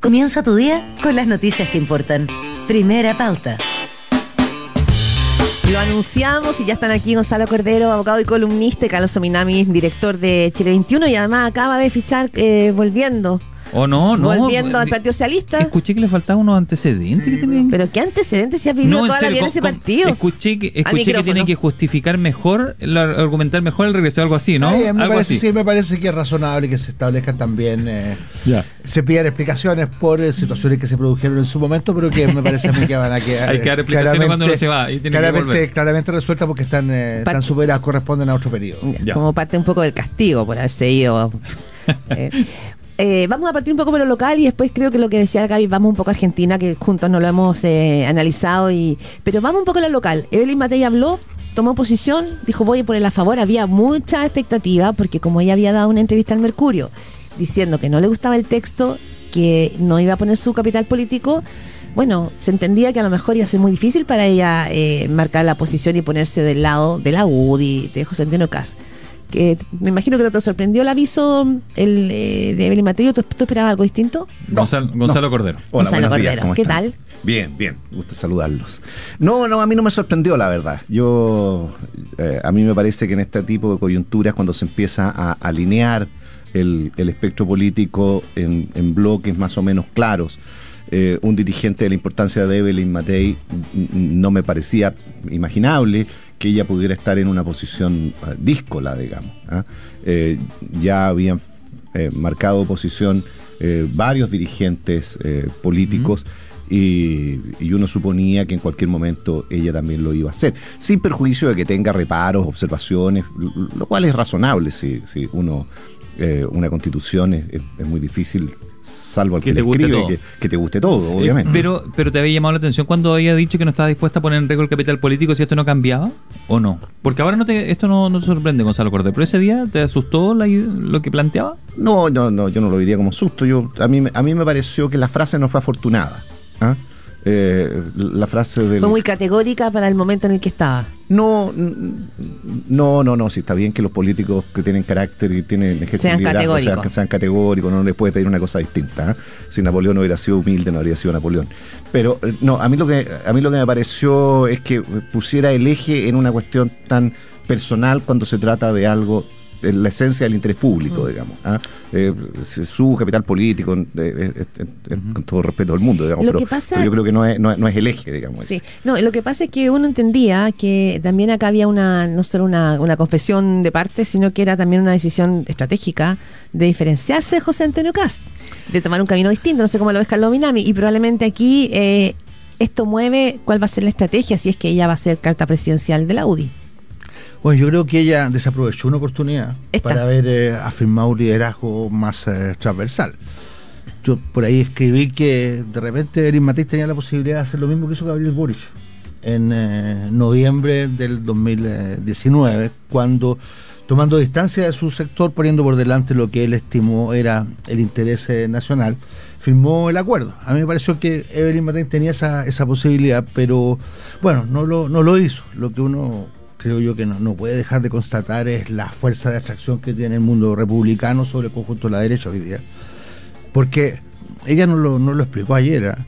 Comienza tu día con las noticias que importan. Primera pauta. Lo anunciamos y ya están aquí Gonzalo Cordero, abogado y columnista, Carlos Sominami, director de Chile 21, y además acaba de fichar eh, volviendo ¿O no? No. volviendo al Partido Socialista. Escuché que le faltaban unos antecedentes que tenían. Pero qué antecedentes se ha vivido No, en toda la vida en con- ese partido. Escuché que, escuché que tiene que justificar mejor, la- argumentar mejor el regreso, algo así, ¿no? Ay, me algo parece, así. sí, me parece que es razonable que se establezcan también, eh, Ya. se pidan explicaciones por eh, situaciones que se produjeron en su momento, pero que me parece a mí que van a quedar. Hay que dar eh, explicaciones cuando uno se va y tiene que claramente, claramente resueltas porque están, eh, están superadas, corresponden a otro periodo. Como parte un poco del castigo por haberse ido. Eh, eh, vamos a partir un poco por lo local y después creo que lo que decía Gaby, vamos un poco a Argentina, que juntos no lo hemos eh, analizado. y Pero vamos un poco a lo local. Evelyn Matei habló, tomó posición, dijo voy a poner a favor. Había mucha expectativa porque como ella había dado una entrevista al Mercurio diciendo que no le gustaba el texto, que no iba a poner su capital político, bueno, se entendía que a lo mejor iba a ser muy difícil para ella eh, marcar la posición y ponerse del lado de la UDI, de José Antonio Cas. Que me imagino que no te sorprendió el aviso el, eh, de Evelyn Mateo. ¿Tú, tú esperabas algo distinto? Gonzalo, Gonzalo Cordero. Hola, Gonzalo buenos días, Cordero, ¿cómo ¿qué están? tal? Bien, bien, gusto saludarlos. No, no, a mí no me sorprendió, la verdad. Yo, eh, a mí me parece que en este tipo de coyunturas, cuando se empieza a alinear el, el espectro político en, en bloques más o menos claros, eh, un dirigente de la importancia de Evelyn Matei no me parecía imaginable que ella pudiera estar en una posición eh, díscola, digamos. ¿ah? Eh, ya habían eh, marcado posición varios dirigentes políticos y, y uno suponía que en cualquier momento ella también lo iba a hacer, sin perjuicio de que tenga reparos, observaciones, lo- lo cual es razonable si, si uno eh, una constitución es, es- es muy difícil, salvo al Que que, te le guste escribe, todo. que, que te guste todo, Eh, obviamente. pero, pero te había llamado la atención cuando había dicho que no estaba dispuesta a poner en riesgo el capital político si esto no cambiaba o no. Porque ahora no te, esto no, no te sorprende, Gonzalo Cordero. Pero ese día te asustó la lo que planteaba. No, no, no, yo no lo diría como susto. Yo, a, mí, me- a mí me pareció que la frase no fue afortunada. ¿ah? Eh, la frase del... Fue muy categórica para el momento en el que estaba. No, no, no, no, sí, está bien que los políticos que tienen carácter y tienen ejercen Sean categóricos. sean, sean categóricos, no les puede pedir una cosa distinta. ¿eh? Si Napoleón no hubiera sido humilde, no habría sido Napoleón. Pero eh, no, a mí lo que a mí lo que me pareció es que pusiera el eje en una cuestión tan personal cuando se trata de algo la esencia del interés público, digamos. ¿ah? Eh, su capital político, eh, eh, eh, eh, con todo respeto del mundo, digamos. Lo pero, que pasa- pero yo creo que no es, no es, no es el eje, digamos. Sí, no, lo que pasa es que uno entendía que también acá había una, no solo una, una confesión de parte, sino que era también una decisión estratégica de diferenciarse de José Antonio Cast, de tomar un camino distinto, no sé cómo lo ves Carlos Minami, y probablemente aquí eh, esto mueve cuál va a ser la estrategia si es que ella va a ser carta presidencial de la UDI. Bueno, yo creo que ella desaprovechó una oportunidad Esta. para haber eh, afirmado un liderazgo más eh, transversal. Yo por ahí escribí que de repente Erin Matei tenía la posibilidad de hacer lo mismo que hizo Gabriel Boric en eh, noviembre del 2019, cuando tomando distancia de su sector, poniendo por delante lo que él estimó era el interés eh, nacional, firmó el acuerdo. A mí me pareció que Evelyn Matei tenía esa, esa posibilidad, pero bueno, no lo, no lo hizo. Lo que uno creo yo que no, no puede dejar de constatar es la fuerza de atracción que tiene el mundo republicano sobre el conjunto de la derecha hoy día. Porque ella no lo, no lo explicó ayer, ¿ah?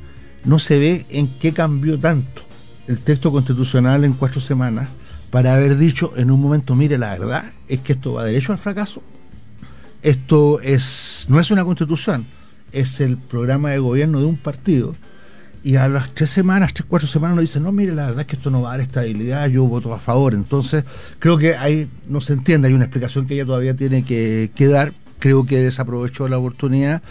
no se ve en qué cambió tanto el texto constitucional en cuatro semanas para haber dicho en un momento, mire, la verdad es que esto va derecho al fracaso. Esto es no es una constitución, es el programa de gobierno de un partido. Y a las tres semanas, tres, cuatro semanas nos dicen, no, mire, la verdad es que esto no va a dar estabilidad, yo voto a favor. Entonces, creo que ahí no se entiende, hay una explicación que ella todavía tiene que, que dar. Creo que desaprovechó la oportunidad.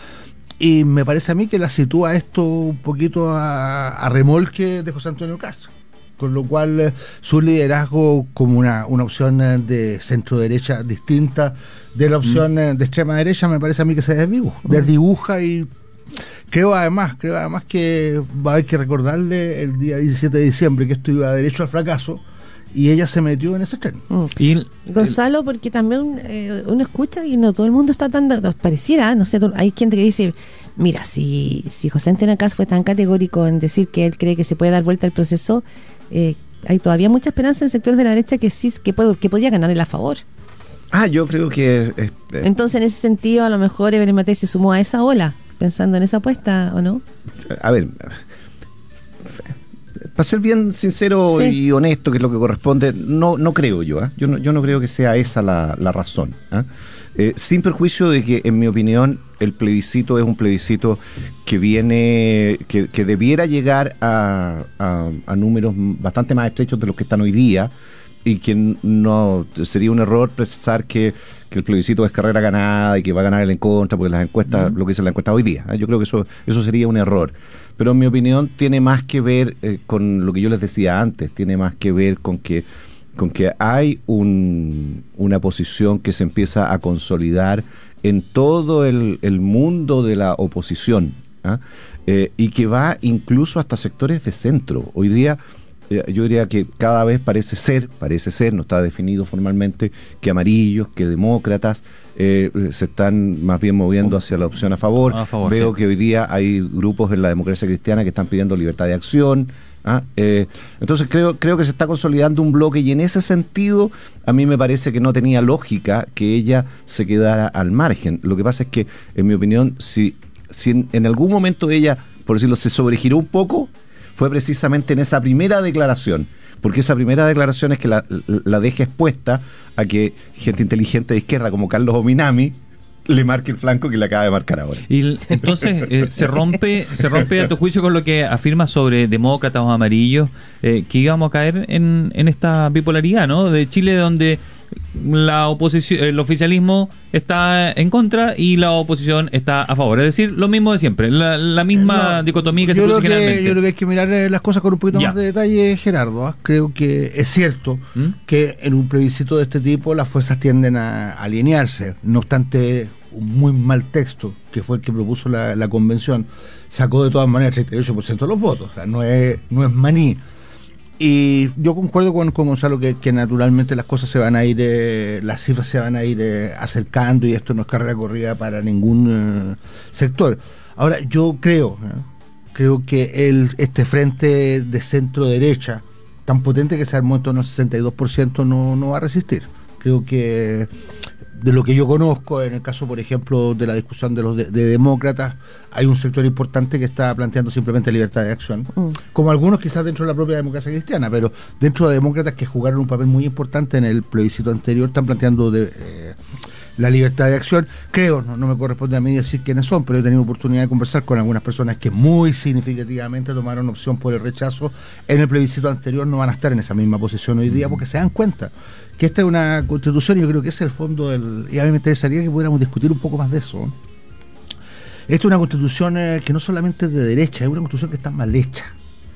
Y me parece a mí que la sitúa esto un poquito a, a remolque de José Antonio Castro. Con lo cual eh, su liderazgo como una, una opción eh, de centro derecha distinta de la opción eh, de extrema derecha me parece a mí que se desdibuja, desdibuja y creo además, creo además que va a haber que recordarle el día 17 de diciembre que esto iba derecho al fracaso y ella se metió en ese tren. Mm. Y el- Gonzalo, porque también eh, uno escucha y no todo el mundo está tan. Pareciera, no sé, hay gente que dice: Mira, si, si José Antonio Cas fue tan categórico en decir que él cree que se puede dar vuelta al proceso, eh, hay todavía mucha esperanza en sectores de la derecha que sí que, puede, que podría ganar a favor. Ah, yo creo que... eh, eh, Entonces, en ese sentido, a lo mejor Evelyn Matei se sumó a esa ola. Pensando en esa apuesta o no? A ver, para ser bien sincero Sí. y honesto, que es lo que corresponde, no, no creo yo. ¿ah? Yo, no, yo no creo que sea esa la, la razón. ¿ah? Eh, sin perjuicio de que, en mi opinión, el plebiscito es un plebiscito que viene, que, que debiera llegar a, a- a números bastante más estrechos de los que están hoy día y que no sería un error pensar que, que el plebiscito es carrera ganada y que va a ganar el en contra, porque las encuestas, lo que dice la encuesta hoy día, ¿eh? yo creo que eso, eso sería un error. Pero en mi opinión tiene más que ver eh, con lo que yo les decía antes, tiene más que ver con que con que hay un- una posición que se empieza a consolidar en todo el, el mundo de la oposición ¿ah? Eh, y que va incluso hasta sectores de centro. Hoy día yo diría que cada vez parece ser, parece ser, no está definido formalmente, que amarillos, que demócratas eh, eh, se están más bien moviendo hacia la opción a favor. A favor, Veo sí. que hoy día hay grupos en la democracia cristiana que están pidiendo libertad de acción. ¿ah? Eh, entonces creo, creo que se está consolidando un bloque y en ese sentido a mí me parece que no tenía lógica que ella se quedara al margen. Lo que pasa es que, en mi opinión, si, si en, en algún momento ella, por decirlo, se sobregiró un poco, fue precisamente en esa primera declaración. Porque esa primera declaración es que la, la- deja expuesta a que gente inteligente de izquierda como Carlos Ominami le marque el flanco que le acaba de marcar ahora. Y entonces eh, se rompe se rompe a tu juicio con lo que afirma sobre demócratas o amarillos, eh, que íbamos a caer en, en esta bipolaridad, ¿no? De Chile donde la oposición, el oficialismo está en contra y la oposición está a favor. Es decir, lo mismo de siempre, la, la misma No, dicotomía que se produce que, generalmente. yo creo que hay que mirar eh, las cosas con un poquito Ya. más de detalle, Gerardo. ¿ah? Creo que es cierto ¿Mm? que en un plebiscito de este tipo las fuerzas tienden a alinearse. No obstante, un muy mal texto, que fue el que propuso la, la convención, sacó de todas maneras el 38% de los votos. O sea, no es, no es maní. Y yo concuerdo con, con Gonzalo que, que naturalmente las cosas se van a ir, eh, las cifras se van a ir eh, acercando y esto no es carrera corrida para ningún eh, sector. Ahora, yo creo, creo que el, este frente de centro derecha, tan potente que se armó en torno al 62%, no, no va a resistir. Creo que de lo que yo conozco, en el caso, por ejemplo, de la discusión de los de, de demócratas, hay un sector importante que está planteando simplemente libertad de acción, como algunos quizás dentro de la propia democracia cristiana, pero dentro de demócratas que jugaron un papel muy importante en el plebiscito anterior, están planteando de, eh, la libertad de acción. Creo, no, no me corresponde a mí decir quiénes son, pero he tenido oportunidad de conversar con algunas personas que muy significativamente tomaron opción por el rechazo en el plebiscito anterior, no van a estar en esa misma posición hoy día porque se dan cuenta que esta es una constitución y yo creo que ese es el fondo del... Y a mí me interesaría que pudiéramos discutir un poco más de eso. Esta es una constitución eh, que no solamente es de derecha, es una constitución que está mal hecha.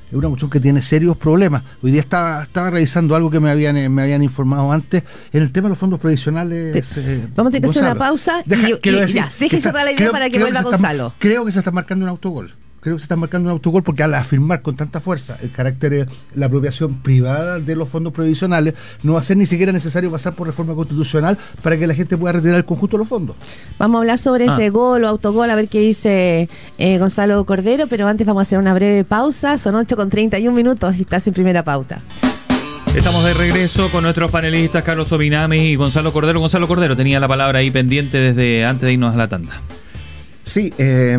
Es una constitución que tiene serios problemas. Hoy día estaba, estaba revisando algo que me habían, eh, me habían informado antes en el tema de los fondos provisionales. eh, Vamos a tener que hacer una pausa Deja- y- quiero y- decir ya, deje cerrar la idea para que vuelva está- Gonzalo. creo que se está marcando un autogol. Creo que se está marcando un autogol porque al afirmar con tanta fuerza el carácter, eh, la apropiación privada de los fondos provisionales, no va a ser ni siquiera necesario pasar por reforma constitucional para que la gente pueda retirar el conjunto de los fondos. Vamos a hablar sobre Ah. ese gol o autogol, a ver qué dice eh, Gonzalo Cordero, pero antes vamos a hacer una breve pausa. Son 8 con 31 minutos y estás en primera pauta. Estamos de regreso con nuestros panelistas Carlos Obinami y Gonzalo Cordero. Gonzalo Cordero tenía la palabra ahí pendiente desde antes de irnos a la tanda. Sí, eh,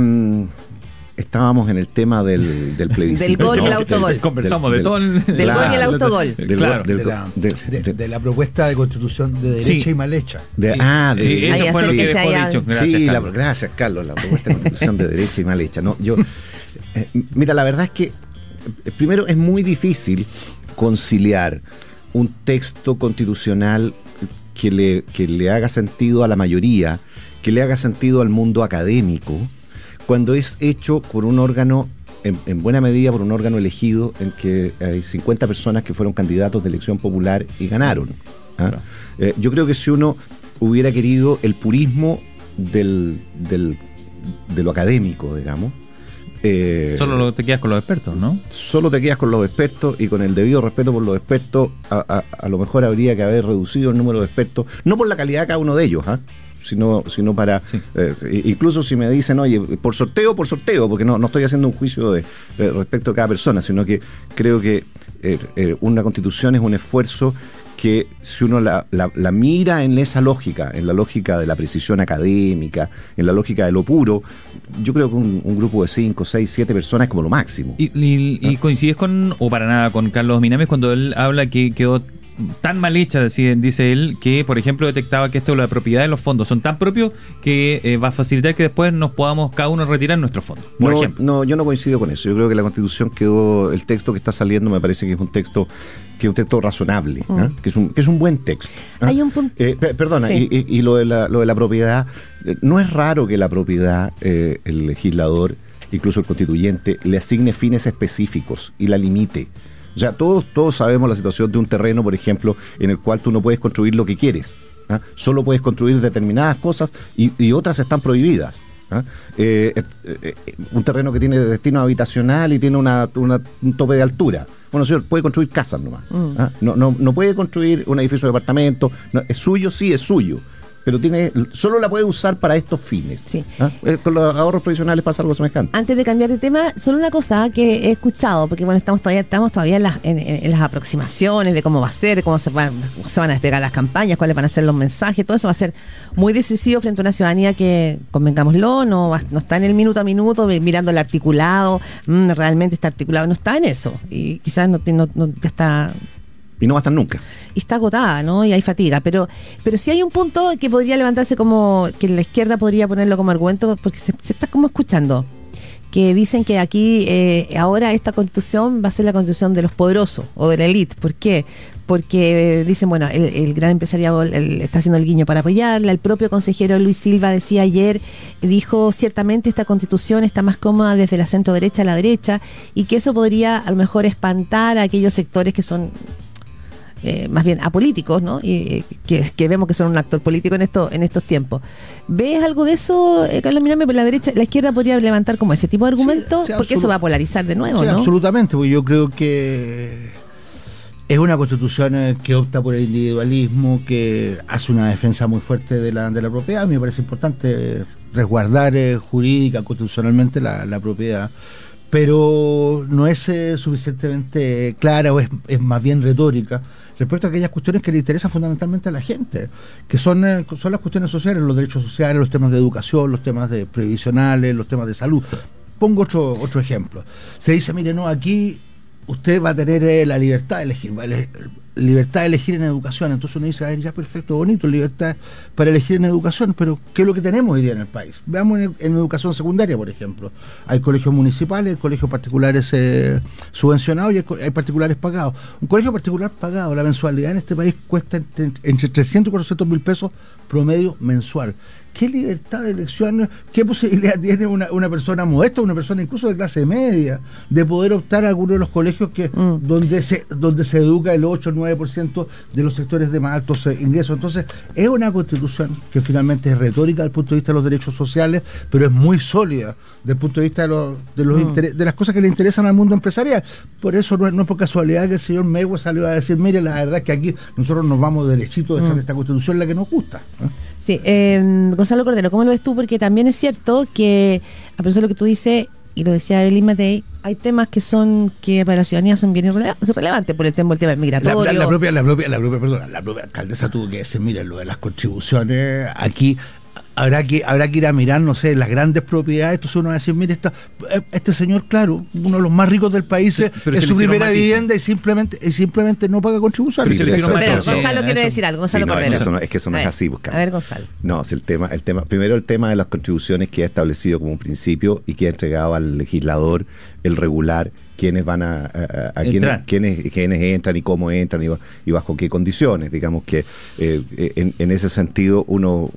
estábamos en el tema del, del plebiscito. Del gol y el autogol. Conversamos de del- todo el... Del gol y el autogol. Claro. de, la, la propuesta de constitución de derecha Sí. y mal hecha. de- ah, de, Eh, eso fue lo que acérquese dejó al- dicho. Gracias, sí, la- Carlos. gracias, Carlos. La propuesta de constitución de derecha y mal hecha. No, yo, eh, mira, la verdad es que eh, primero es muy difícil conciliar un texto constitucional que le, que le haga sentido a la mayoría, que le haga sentido al mundo académico, cuando es hecho por un órgano, en, en buena medida por un órgano elegido, en que hay 50 personas que fueron candidatos de elección popular y ganaron. ¿ah? Claro. Eh, yo creo que si uno hubiera querido el purismo del, del- de lo académico, digamos, eh, Solo lo- te quedas con los expertos, ¿no? solo te quedas con los expertos y con el debido respeto por los expertos, a, a- a lo mejor habría que haber reducido el número de expertos, no por la calidad de cada uno de ellos, ¿ah? Sino, sino para, Sí. eh, incluso si me dicen, oye, por sorteo, por sorteo, porque no, no estoy haciendo un juicio de, de respecto a cada persona, sino que creo que eh, eh, una constitución es un esfuerzo que si uno la, la- la mira en esa lógica, en la lógica de la precisión académica, en la lógica de lo puro, yo creo que un, un grupo de 5, 6, 7 personas es como lo máximo. Y, y- y coincides con, o para nada, con Carlos Minames cuando él habla que quedó tan mal hecha, dice, dice él, que por ejemplo detectaba que esto de la propiedad de los fondos son tan propios que eh, va a facilitar que después nos podamos cada uno retirar nuestros fondos. Por no, ejemplo. no, yo no coincido con eso. Yo creo que la constitución quedó, el texto que está saliendo me parece que es un texto que es un texto razonable, ¿ah? que, es un, que es un buen texto. ¿ah? Mm. Hay un punto- Eh, pe- perdona, Sí. y, y- y lo, de la, lo de la propiedad, eh, no es raro que la propiedad, eh, el legislador, incluso el constituyente, le asigne fines específicos y la limite. O sea, todos, todos sabemos la situación de un terreno, por ejemplo, en el cual tú no puedes construir lo que quieres. ¿ah? Solo puedes construir determinadas cosas y, y otras están prohibidas. ¿ah? Eh, eh, eh, un terreno que tiene destino habitacional y tiene una, una- un tope de altura. Bueno, señor, puede construir casas nomás. ¿ah? No, no, no puede construir un edificio de departamento. No, es suyo, sí, es suyo. Pero tiene, solo la puede usar para estos fines. Sí. ¿ah? Eh, Con los ahorros provisionales pasa algo semejante. Antes de cambiar de tema, solo una cosa que he escuchado, porque bueno, estamos todavía, estamos todavía en las, en, las aproximaciones de cómo va a ser, cómo se van, cómo se van a despegar las campañas, cuáles van a ser los mensajes, todo eso va a ser muy decisivo frente a una ciudadanía que, convengámoslo, no, no está en el minuto a minuto mirando el articulado, mm, realmente está articulado, no está en eso. Y quizás no, no, no- ya está Y no va a estar nunca. y está agotada, ¿no? Y hay fatiga. Pero, pero sí hay un punto que podría levantarse como, que la izquierda podría ponerlo como argumento, porque se, está como escuchando. Que dicen que aquí, eh, ahora esta constitución va a ser la constitución de los poderosos o de la élite. ¿Por qué? Porque eh, dicen, bueno, el, gran empresariado está haciendo el guiño para apoyarla. El propio consejero Luis Silva decía ayer, dijo, ciertamente esta constitución está más cómoda desde la centro derecha a la derecha y que eso podría a lo mejor espantar a aquellos sectores que son eh, más bien apolíticos, ¿no? Y eh, que, que vemos que son un actor político en esto, en estos tiempos. ¿Ves algo de eso, eh, Carlos Mirame? La derecha, la izquierda podría levantar como ese tipo de argumentos, sí, porque eso va a polarizar de nuevo, Sí, ¿no? absolutamente, porque yo creo que es una constitución eh, que opta por el individualismo, que hace una defensa muy fuerte de la, de la propiedad. A mí me parece importante resguardar eh, jurídica, constitucionalmente la, la propiedad, pero no es eh, suficientemente clara o es, es más bien retórica respecto a aquellas cuestiones que le interesan fundamentalmente a la gente, que son, eh, son las cuestiones sociales, los derechos sociales, los temas de educación, los temas de previsionales, los temas de salud. Pongo otro, otro ejemplo. Se dice, mire, no, aquí usted va a tener eh, la libertad de elegir, libertad de elegir en educación. Entonces uno dice, a ver, ya perfecto, bonito, libertad para elegir en educación, pero ¿qué es lo que tenemos hoy día en el país? Veamos en, en educación secundaria, por ejemplo. Hay colegios municipales, hay colegios particulares eh, subvencionados y hay, particulares pagados. Un colegio particular pagado, la mensualidad en este país cuesta entre, entre 300 y 400 mil pesos promedio mensual. ¿Qué libertad de elección, qué posibilidad tiene una, una persona modesta, una persona incluso de clase media, de poder optar a alguno de los colegios que Mm. donde se donde se educa el 8 o 9% de los sectores de más altos eh, ingresos? Entonces, es una constitución que finalmente es retórica desde el punto de vista de los derechos sociales, pero es muy sólida desde el punto de vista de, los, de, los interes- de las cosas que le interesan al mundo empresarial. Por eso no es, no es por casualidad que el señor Mewe salió a decir, mire, la verdad es que aquí nosotros nos vamos derechito detrás de esta constitución, la que nos gusta. Sí, eh, Gonzalo Cordero, ¿cómo lo ves tú? Porque también es cierto que, a pesar de lo que tú dices, y lo decía Evelyn Matei, hay temas que son que para la ciudadanía son bien irrele- relevantes por el tema, el tema La, migratorio. la- la propia, la propia, la propia, perdona, la propia alcaldesa tuvo que decir, mire, lo de las contribuciones, aquí habrá que, habrá que ir a mirar, no sé, las grandes propiedades, entonces uno va a decir, mire, esta, este señor, claro, uno de los más ricos del país, Sí, eh, es su primera vivienda y simplemente, y simplemente no paga Pero, matices. Gonzalo Sí, quiere eso- decir algo, Gonzalo Sí, no, es que eso no- es que eso no A es ver, así, Buscán. A ver, Gonzalo. No, es el tema, el tema, primero el tema de las contribuciones que ha establecido como un principio y que ha entregado al legislador el regular quiénes van a, a- quiénes, quiénes, quiénes entran y cómo entran y, y bajo qué condiciones. Digamos que eh, en, en ese sentido uno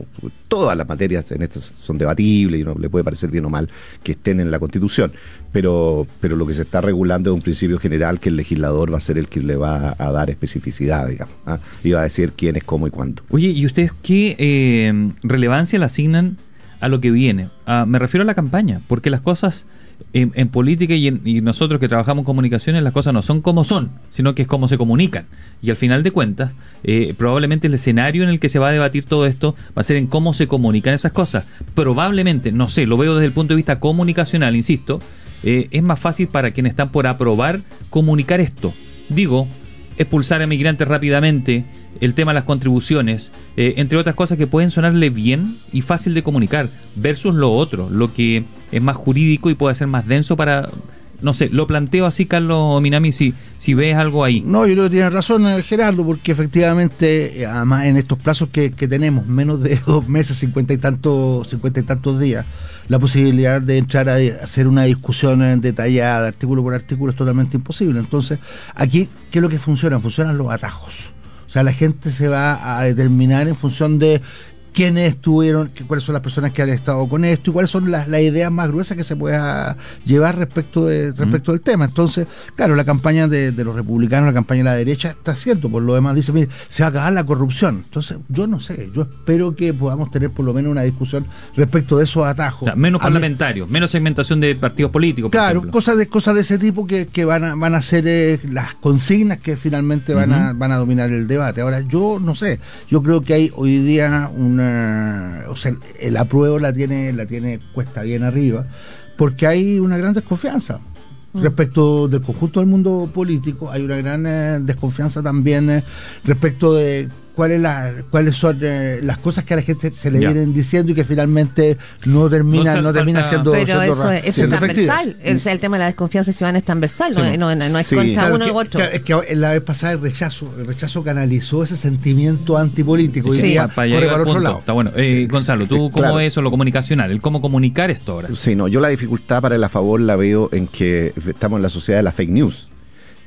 todas las materias en estas son debatibles y uno le puede parecer bien o mal que estén en la Constitución, pero pero lo que se está regulando es un principio general que el legislador va a ser el que le va a dar especificidad, digamos, ¿ah? y va a decir quién es, cómo y cuándo. Oye, ¿y ustedes qué eh, relevancia le asignan a lo que viene? Ah, me refiero a la campaña, porque las cosas en, política y nosotros que trabajamos en comunicaciones, las cosas no son como son, sino que es como se comunican. Y al final de cuentas, eh, probablemente el escenario en el que se va a debatir todo esto va a ser en cómo se comunican esas cosas. Probablemente, no sé, lo veo desde el punto de vista comunicacional, insisto, eh, es más fácil para quienes están por aprobar comunicar esto. Digo, expulsar a migrantes rápidamente, el tema de las contribuciones, eh, entre otras cosas que pueden sonarle bien y fácil de comunicar, versus lo otro, lo que es más jurídico y puede ser más denso para no sé, lo planteo así, Carlos Minami, si, si ves algo ahí. No, yo creo que tiene razón eh, Gerardo, porque efectivamente, eh, además en estos plazos que, tenemos, menos de dos meses, cincuenta y tantos, cincuenta y tantos días, la posibilidad de entrar a hacer una discusión eh, detallada, artículo por artículo, es totalmente imposible. Entonces, aquí, ¿qué es lo que funciona? Funcionan los atajos. O sea, la gente se va a determinar en función de quiénes estuvieron, cuáles son las personas que han estado con esto y cuáles son las, ideas más gruesas que se pueda llevar respecto de respecto del tema. Entonces, claro, la campaña de, los republicanos, la campaña de la derecha está haciendo, por lo demás dice, mire, se va a acabar la corrupción. Entonces, yo no sé, yo espero que podamos tener por lo menos una discusión respecto de esos atajos. O sea, menos parlamentarios, menos segmentación de partidos políticos. claro, cosas de cosas de ese tipo que, van a van a ser eh, las consignas que finalmente van a van a dominar el debate. Ahora, yo no sé, yo creo que hay hoy día una o sea, el apruebo la tiene, la tiene cuesta bien arriba, porque hay una gran desconfianza. Mm. Respecto del conjunto del mundo político, hay una gran eh, desconfianza también eh, respecto de cuáles cuáles son eh, las cosas que a la gente se le vienen diciendo y que finalmente no termina no, termina siendo pero eso, es transversal. El, el, tema de la desconfianza ciudadana es transversal no, es contra uno u otro. es que la vez pasada el rechazo el rechazo canalizó ese sentimiento antipolítico y día para, para otro lado. Está bueno. Eh, Gonzalo tú cómo es eso lo comunicacional el cómo comunicar esto ahora sí no yo la dificultad para el a favor la veo en que estamos en la sociedad de la fake news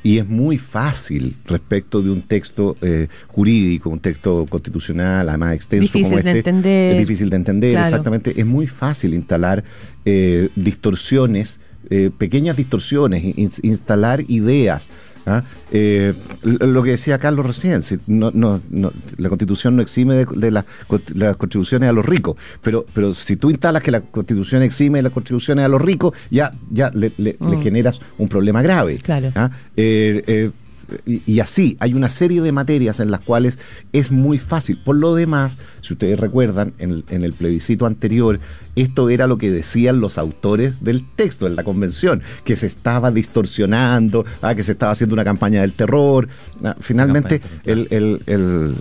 y es muy fácil respecto de un texto eh, jurídico, un texto constitucional, además extenso difícil como de este, entender. es difícil de entender, exactamente, es muy fácil instalar eh, distorsiones, eh, pequeñas distorsiones, instalar ideas ¿Ah? Eh, lo que decía Carlos recién, no, no, la constitución no exime de, las contribuciones a los ricos, pero, pero si tú instalas que la constitución exime de las contribuciones a los ricos, ya, ya le, mm. generas un problema grave. Claro. ¿Ah? Eh, eh, y, así, hay una serie de materias en las cuales es muy fácil. Por lo demás, si ustedes recuerdan, en el, plebiscito anterior, esto era lo que decían los autores del texto en la convención, que se estaba distorsionando, ah, que se estaba haciendo una campaña del terror. Ah, finalmente, el,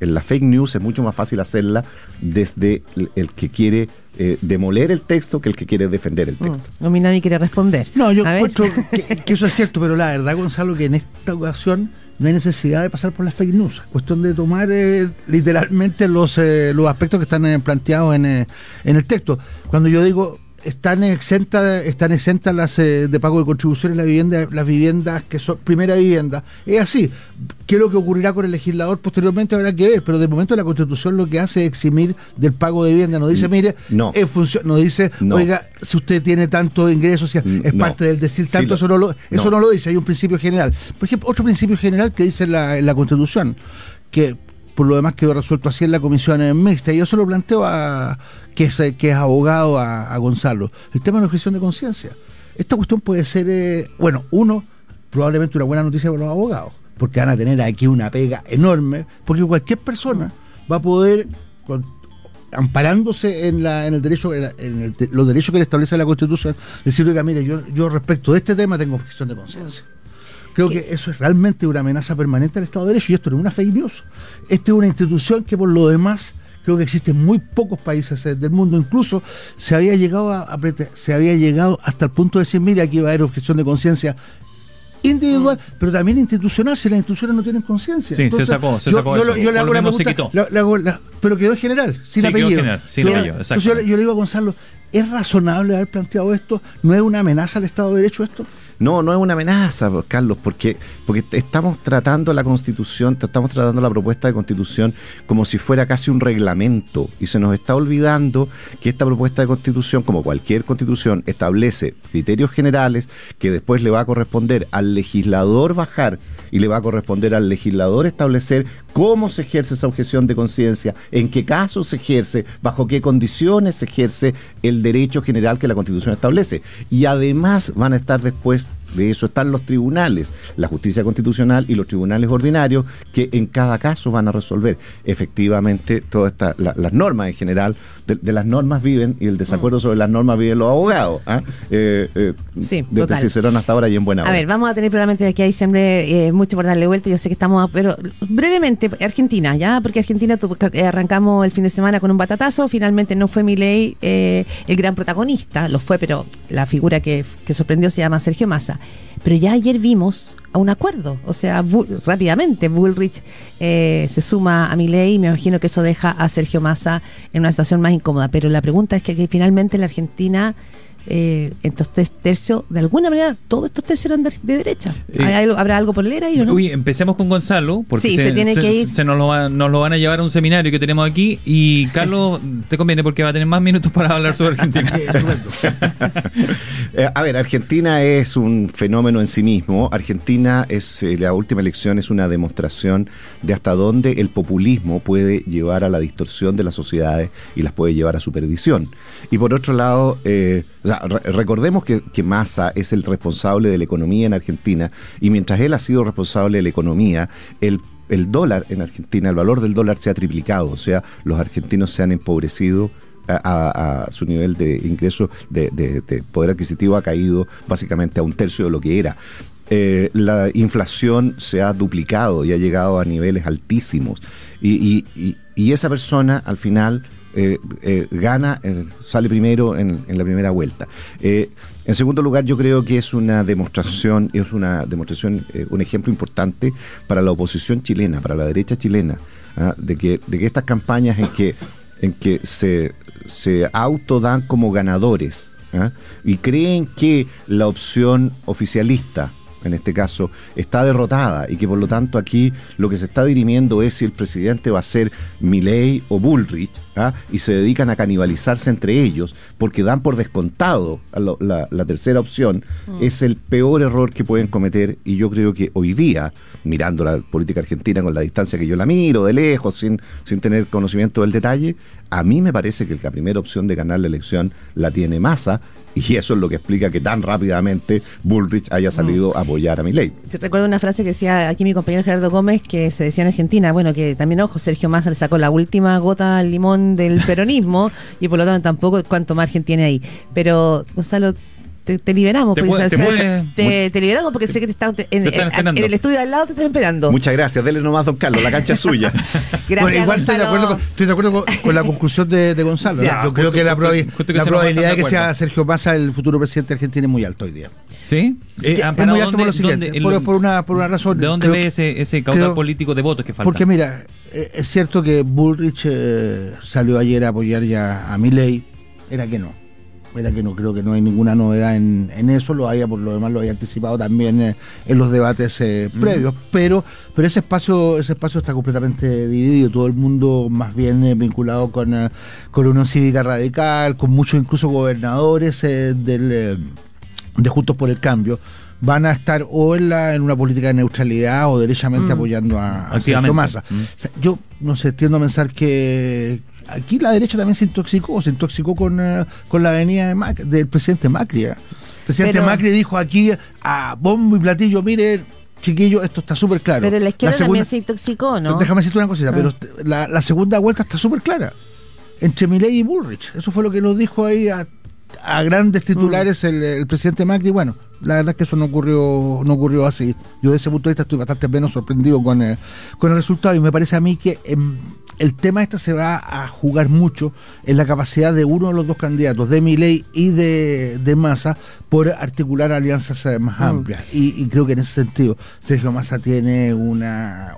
la fake news es mucho más fácil hacerla desde el que quiere eh, demoler el texto que el que quiere defender el mm, texto. No, Minami quiere responder. No, yo encuentro que, eso es cierto, pero la verdad, Gonzalo, que en esta ocasión no hay necesidad de pasar por las fake news. cuestión de tomar eh, literalmente los, eh, los aspectos que están planteados en, en el texto. Cuando yo digo están exentas están exentas las eh, de pago de contribuciones las viviendas las viviendas que son primera vivienda. Es así. Qué es lo que ocurrirá con el legislador posteriormente habrá que ver pero de momento la constitución lo que hace es eximir del pago de vivienda. No dice mm, mire no. en función no dice oiga si usted tiene tanto ingresos mm, es parte del decir tanto eso no lo eso no. lo dice hay un principio general. Por ejemplo otro principio general que dice la, la constitución que por lo demás quedó resuelto así en la comisión mixta. Y yo se lo planteo a que es, que es abogado a, Gonzalo. El tema de la objeción de conciencia. Esta cuestión puede ser, eh, bueno, uno, probablemente una buena noticia para los abogados, porque van a tener aquí una pega enorme, porque cualquier persona va a poder, amparándose en, la, en el derecho, en, los derechos que le establece la Constitución, decir, oiga, mire, yo, yo respecto de este tema tengo objeción de conciencia. Creo que eso es realmente una amenaza permanente al Estado de Derecho y esto no es una fake news. Esta es una institución que por lo demás creo que existe en muy pocos países eh, del mundo. Incluso se había llegado a, se había llegado hasta el punto de decir, mire, aquí va a haber objeción de conciencia individual, mm. pero también institucional, si las instituciones no tienen conciencia. Sí, se sacó, se sacó yo, yo, le hago una pregunta, pero quedó general, sin apellido. General, sin apellido yo, le digo a Gonzalo, ¿es razonable haber planteado esto? ¿No es una amenaza al Estado de Derecho esto? No, no es una amenaza, Carlos, porque, porque estamos tratando la constitución, estamos tratando la propuesta de constitución como si fuera casi un reglamento. Y se nos está olvidando que esta propuesta de constitución, como cualquier constitución, establece criterios generales que después le va a corresponder al legislador bajar y le va a corresponder al legislador establecer cómo se ejerce esa objeción de conciencia, en qué casos se ejerce, bajo qué condiciones se ejerce el derecho general que la Constitución establece. Y además van a estar después De eso están los tribunales, la justicia constitucional y los tribunales ordinarios, que en cada caso van a resolver. Efectivamente, todas estas, la- las normas en general, de, de las normas viven y el desacuerdo sobre las normas viven los abogados. ¿ah? Eh, eh, Sí, desde total. Cicerón hasta ahora y en buena A hora. ver, vamos a tener probablemente de aquí a diciembre eh, mucho por darle vuelta. Yo sé que estamos, a- pero brevemente, Argentina, ¿ya? Porque Argentina tu- arrancamos el fin de semana con un batatazo. Finalmente no fue Milei eh, el gran protagonista, lo fue, pero la figura que, que sorprendió se llama Sergio Massa. Pero ya ayer vimos a un acuerdo, o sea, rápidamente Bullrich eh, se suma a Milei y me imagino que eso deja a Sergio Massa en una situación más incómoda. Pero la pregunta es que, que finalmente la Argentina eh, estos tres tercios, de alguna manera, todos estos tercios eran de, de derecha. Eh, ¿Hay algo- ¿Habrá algo por leer ahí o no? Uy, empecemos con Gonzalo, porque Sí, se tiene que ir. se nos, lo va- nos lo van a llevar a un seminario que tenemos aquí. Y Carlos, te conviene porque va a tener más minutos para hablar sobre Argentina. Eh, a ver, Argentina es un fenómeno en sí mismo. Argentina es eh, la última elección es una demostración de hasta dónde el populismo puede llevar a la distorsión de las sociedades y las puede llevar a su perdición. Y por otro lado, eh, o sea, re- recordemos que, que Massa es el responsable de la economía en Argentina y mientras él ha sido responsable de la economía, el el dólar en Argentina, el valor del dólar se ha triplicado, o sea, los argentinos se han empobrecido a, su nivel de ingreso de, de- de poder adquisitivo ha caído básicamente a un tercio de lo que era. Eh, la inflación se ha duplicado y ha llegado a niveles altísimos. Y- y- y esa persona al final eh, eh, gana, eh, sale primero en, la primera vuelta. En segundo lugar, yo creo que es una demostración, es una demostración, un ejemplo importante para la oposición chilena, para la derecha chilena, ¿ah? de, que, de que estas campañas en que, en que se, se autodan como ganadores ¿ah? y creen que la opción oficialista, en este caso, está derrotada y que por lo tanto aquí lo que se está dirimiendo es si el presidente va a ser Milley o Bullrich ¿ah? y se dedican a canibalizarse entre ellos porque dan por descontado a lo- la, la tercera opción es el peor error que pueden cometer y yo creo que hoy día, mirando la política argentina con la distancia que yo la miro de lejos, sin, sin tener conocimiento del detalle, a mí me parece que la primera opción de ganar la elección la tiene Massa y eso es lo que explica que tan rápidamente Bullrich haya salido a apoyar a Milley. Sí, Recuerdo una frase que decía aquí mi compañero Gerardo Gómez, que se decía en Argentina, bueno, que también, ojo, Sergio Massa le sacó la última gota al limón del peronismo y por lo tanto tampoco cuánto margen tiene ahí. Pero, Gonzalo, te, te liberamos. Te porque, puede- o te sea, puede- te- te liberamos porque sé que te están, en, Te están en- esperando. en el estudio de al lado te están esperando. Muchas gracias, dele nomás, don Carlos, la cancha es suya. Gracias, Bueno, igual estoy de acuerdo con, estoy de acuerdo con, con la conclusión de, de Gonzalo. Ya, Yo creo justo- que la, que la probabilidad de que sea. Sergio Massa el futuro presidente de Argentina es muy alto hoy día. ¿Sí? Eh, ah, es ¿para muy alto por lo siguiente, dónde- por, el- por una, por una razón. ¿De dónde Creo- ve ese, ese caudal creo- político de votos que falta? Porque mira, eh, es cierto que Bullrich eh, salió ayer a apoyar ya a Milley, era que no. Era que no, creo que no hay ninguna novedad en, en eso, lo había, por lo demás lo había anticipado también eh, en los debates eh, previos, pero, pero ese espacio, ese espacio está completamente dividido, todo el mundo más bien eh, vinculado con, con la Unión Cívica Radical, con muchos incluso gobernadores del de Juntos por el Cambio, van a estar o en, la, en una política de neutralidad o derechamente apoyando a, a Sergio. Massa. Mm. O sea, yo no sé, tiendo a pensar que aquí la derecha también se intoxicó, se intoxicó con, eh, con la venida de Mac- del presidente Macri. ¿eh? El presidente Pero- Macri dijo aquí a bombo y platillo, mire, chiquillo, esto está súper claro. Pero la izquierda segunda- también se intoxicó, ¿no? Déjame decirte una cosita, Ah. pero t- la, la segunda vuelta está súper clara. Entre Milei y Bullrich. Eso fue lo que nos dijo ahí a, a grandes titulares el, el presidente Macri. Bueno, la verdad es que eso no ocurrió, no ocurrió así. Yo de ese punto de vista estoy bastante menos sorprendido con el, con el resultado y me parece a mí que el tema este se va a jugar mucho en la capacidad de uno de los dos candidatos, de Milei y de, de Massa, por articular alianzas eh, más amplias. Y, y creo que en ese sentido Sergio Massa tiene una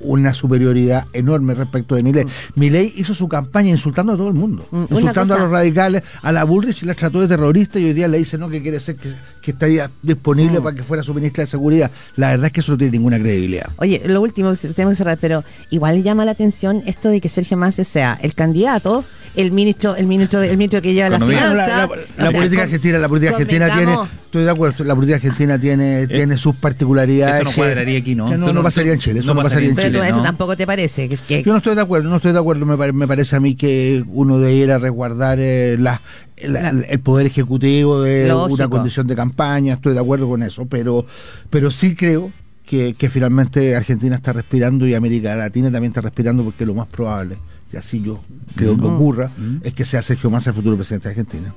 una superioridad enorme respecto de Milei. Milei hizo su campaña insultando a todo el mundo, Mm, una insultando cosa- a los radicales, a la Bullrich la trató de terrorista y hoy día le dice no que quiere ser que, que estaría disponible Mm. para que fuera su ministra de seguridad. La verdad es que eso no tiene ninguna credibilidad. Oye, lo último, tenemos que cerrar, pero igual llama la atención esto de que Sergio Massa sea el candidato, el ministro, el ministro, el ministro que lleva la Economía. Finanza. la, la- la o sea, política con- argentina, la política argentina tiene, estoy de acuerdo, la política argentina tiene, tiene sus particularidades. Eh, Eso no cuadraría aquí, ¿no? que no, Tú no no- pasaría en Chile, eso no no pasaría en Chile. Tú eso ¿no? tampoco te parece. Que es que Yo no estoy de acuerdo, no estoy de acuerdo. Me, pare- me parece a mí que uno debiera resguardar eh, la- la- el poder ejecutivo de Lógico. una condición de campaña. Estoy de acuerdo con eso, pero, pero sí creo que, que finalmente Argentina está respirando y América Latina también está respirando porque lo más probable, y así yo creo que ocurra, es que sea Sergio Massa el futuro presidente de Argentina.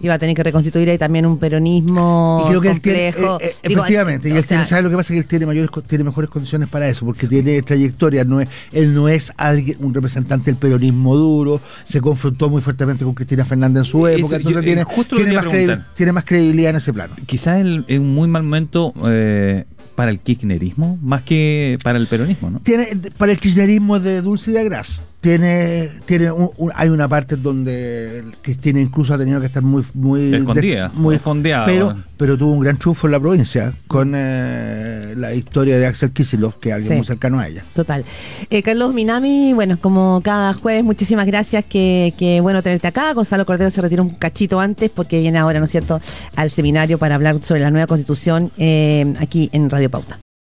Iba a tener que reconstituir ahí también un peronismo Y creo que él tiene, complejo. eh, eh, Digo, efectivamente, y él sea, tiene, ¿sabe lo que pasa? Que él tiene mayores, tiene mejores condiciones para eso, porque tiene trayectoria, no es, él no es alguien, un representante del peronismo duro, se confrontó muy fuertemente con Cristina Fernández en su Eso, época, entonces yo, tiene, eh, justo lo tiene, quería más tiene más credibilidad en ese plano. Quizás el- es un muy mal momento eh, para el kirchnerismo, más que para el peronismo, ¿no? Tiene, para el kirchnerismo es de dulce y de gras. Tiene, tiene un- un- hay una parte donde Cristina incluso ha tenido que estar muy, muy Escondida, de- muy fondeada, pero, pero tuvo un gran triunfo en la provincia con eh, la victoria de Axel Kicillof, que es alguien Sí. muy cercano a ella. Total. Eh, Carlos Minami, bueno, como cada jueves, muchísimas gracias. Que, que bueno tenerte acá. Gonzalo Cordero se retira un cachito antes porque viene ahora, ¿no es cierto?, al seminario para hablar sobre la nueva constitución eh, aquí en Radio Pauta.